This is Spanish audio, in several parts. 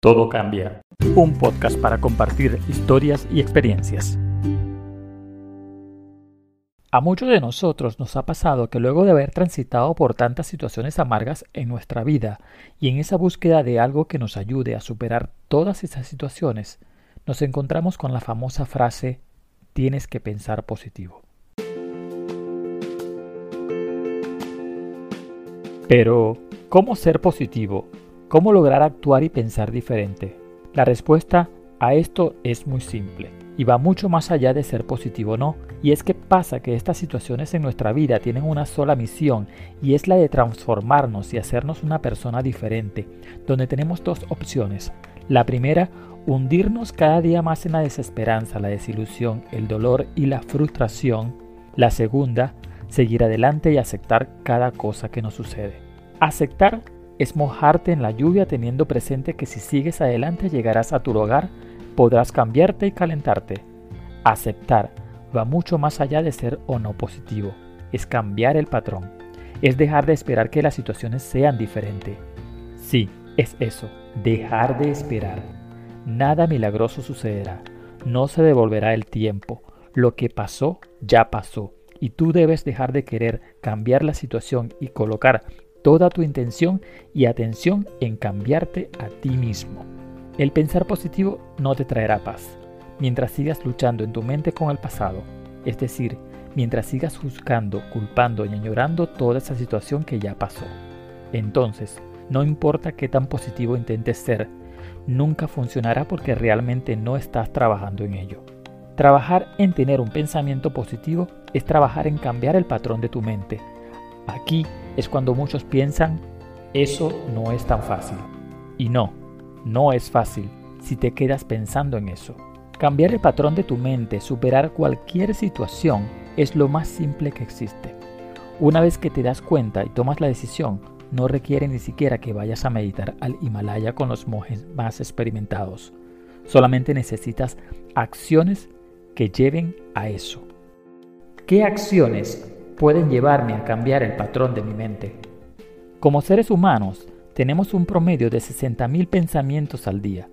Todo cambia. Un podcast para compartir historias y experiencias. A muchos de nosotros nos ha pasado que luego de haber transitado por tantas situaciones amargas en nuestra vida y en esa búsqueda de algo que nos ayude a superar todas esas situaciones, nos encontramos con la famosa frase tienes que pensar positivo. Pero, ¿cómo ser positivo? ¿Cómo lograr actuar y pensar diferente? La respuesta a esto es muy simple y va mucho más allá de ser positivo o no, y es que pasa que estas situaciones en nuestra vida tienen una sola misión y es la de transformarnos y hacernos una persona diferente, donde tenemos dos opciones. La primera, hundirnos cada día más en la desesperanza, la desilusión, el dolor y la frustración. La segunda, seguir adelante y aceptar cada cosa que nos sucede. Aceptar es mojarte en la lluvia teniendo presente que si sigues adelante llegarás a tu hogar, podrás cambiarte y calentarte. Aceptar va mucho más allá de ser o no positivo, es cambiar el patrón, es dejar de esperar que las situaciones sean diferentes. Sí, es eso, dejar de esperar. Nada milagroso sucederá, no se devolverá el tiempo, lo que pasó ya pasó y tú debes dejar de querer cambiar la situación y colocar toda tu intención y atención en cambiarte a ti mismo. El pensar positivo no te traerá paz mientras sigas luchando en tu mente con el pasado, es decir, mientras sigas juzgando, culpando y añorando toda esa situación que ya pasó. Entonces, no importa qué tan positivo intentes ser, nunca funcionará porque realmente no estás trabajando en ello. Trabajar en tener un pensamiento positivo es trabajar en cambiar el patrón de tu mente. Aquí es cuando muchos piensan, eso no es tan fácil. Y no, no es fácil si te quedas pensando en eso. Cambiar el patrón de tu mente, superar cualquier situación, es lo más simple que existe. Una vez que te das cuenta y tomas la decisión, no requiere ni siquiera que vayas a meditar al Himalaya con los monjes más experimentados. Solamente necesitas acciones que lleven a eso. ¿Qué acciones pueden llevarme a cambiar el patrón de mi mente? Como seres humanos, tenemos un promedio de 60.000 pensamientos al día,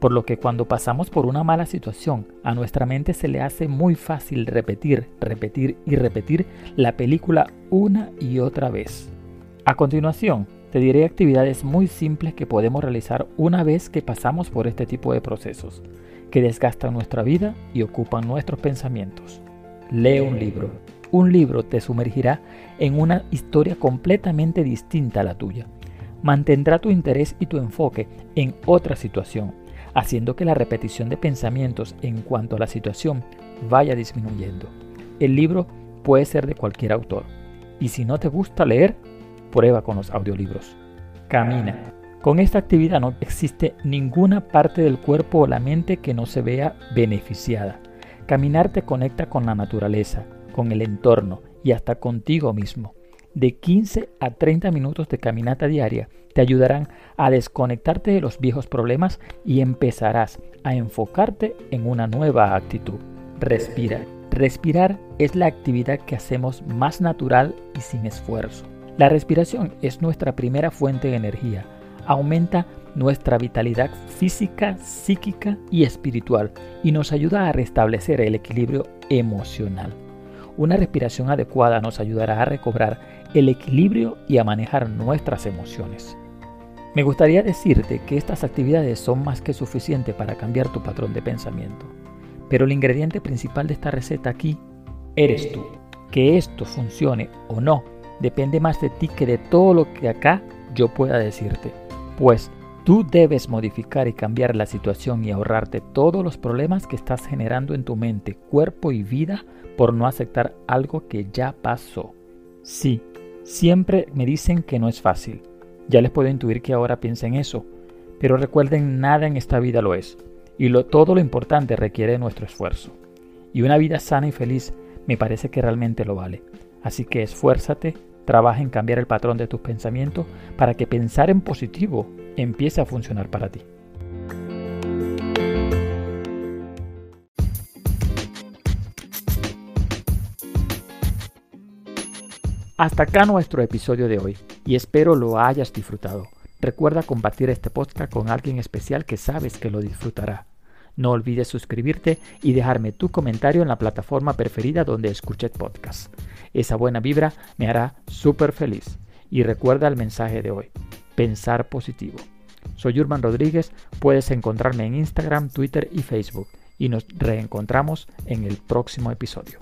por lo que cuando pasamos por una mala situación, a nuestra mente se le hace muy fácil repetir, repetir y repetir la película una y otra vez. A continuación, te diré actividades muy simples que podemos realizar una vez que pasamos por este tipo de procesos que desgastan nuestra vida y ocupan nuestros pensamientos. Lee un libro. Un libro te sumergirá en una historia completamente distinta a la tuya. Mantendrá tu interés y tu enfoque en otra situación, haciendo que la repetición de pensamientos en cuanto a la situación vaya disminuyendo. El libro puede ser de cualquier autor. Y si no te gusta leer, prueba con los audiolibros. Camina. Con esta actividad no existe ninguna parte del cuerpo o la mente que no se vea beneficiada. Caminar te conecta con la naturaleza, con el entorno y hasta contigo mismo. De 15 a 30 minutos de caminata diaria te ayudarán a desconectarte de los viejos problemas y empezarás a enfocarte en una nueva actitud. Respira. Respirar es la actividad que hacemos más natural y sin esfuerzo. La respiración es nuestra primera fuente de energía aumenta nuestra vitalidad física, psíquica y espiritual y nos ayuda a restablecer el equilibrio emocional. Una respiración adecuada nos ayudará a recobrar el equilibrio y a manejar nuestras emociones. Me gustaría decirte que estas actividades son más que suficientes para cambiar tu patrón de pensamiento, pero el ingrediente principal de esta receta aquí eres tú. Que esto funcione o no depende más de ti que de todo lo que acá yo pueda decirte pues tú debes modificar y cambiar la situación y ahorrarte todos los problemas que estás generando en tu mente, cuerpo y vida por no aceptar algo que ya pasó. Sí, siempre me dicen que no es fácil. Ya les puedo intuir que ahora piensen eso, pero recuerden, nada en esta vida lo es, y todo lo importante requiere nuestro esfuerzo. Y una vida sana y feliz me parece que realmente lo vale. Así que esfuérzate Trabaja en cambiar el patrón de tus pensamientos para que pensar en positivo empiece a funcionar para ti. Hasta acá nuestro episodio de hoy y espero lo hayas disfrutado. Recuerda compartir este podcast con alguien especial que sabes que lo disfrutará. No olvides suscribirte y dejarme tu comentario en la plataforma preferida donde escuches podcast. Esa buena vibra me hará súper feliz. Y recuerda el mensaje de hoy, pensar positivo. Soy Urban Rodríguez, puedes encontrarme en Instagram, Twitter y Facebook y nos reencontramos en el próximo episodio.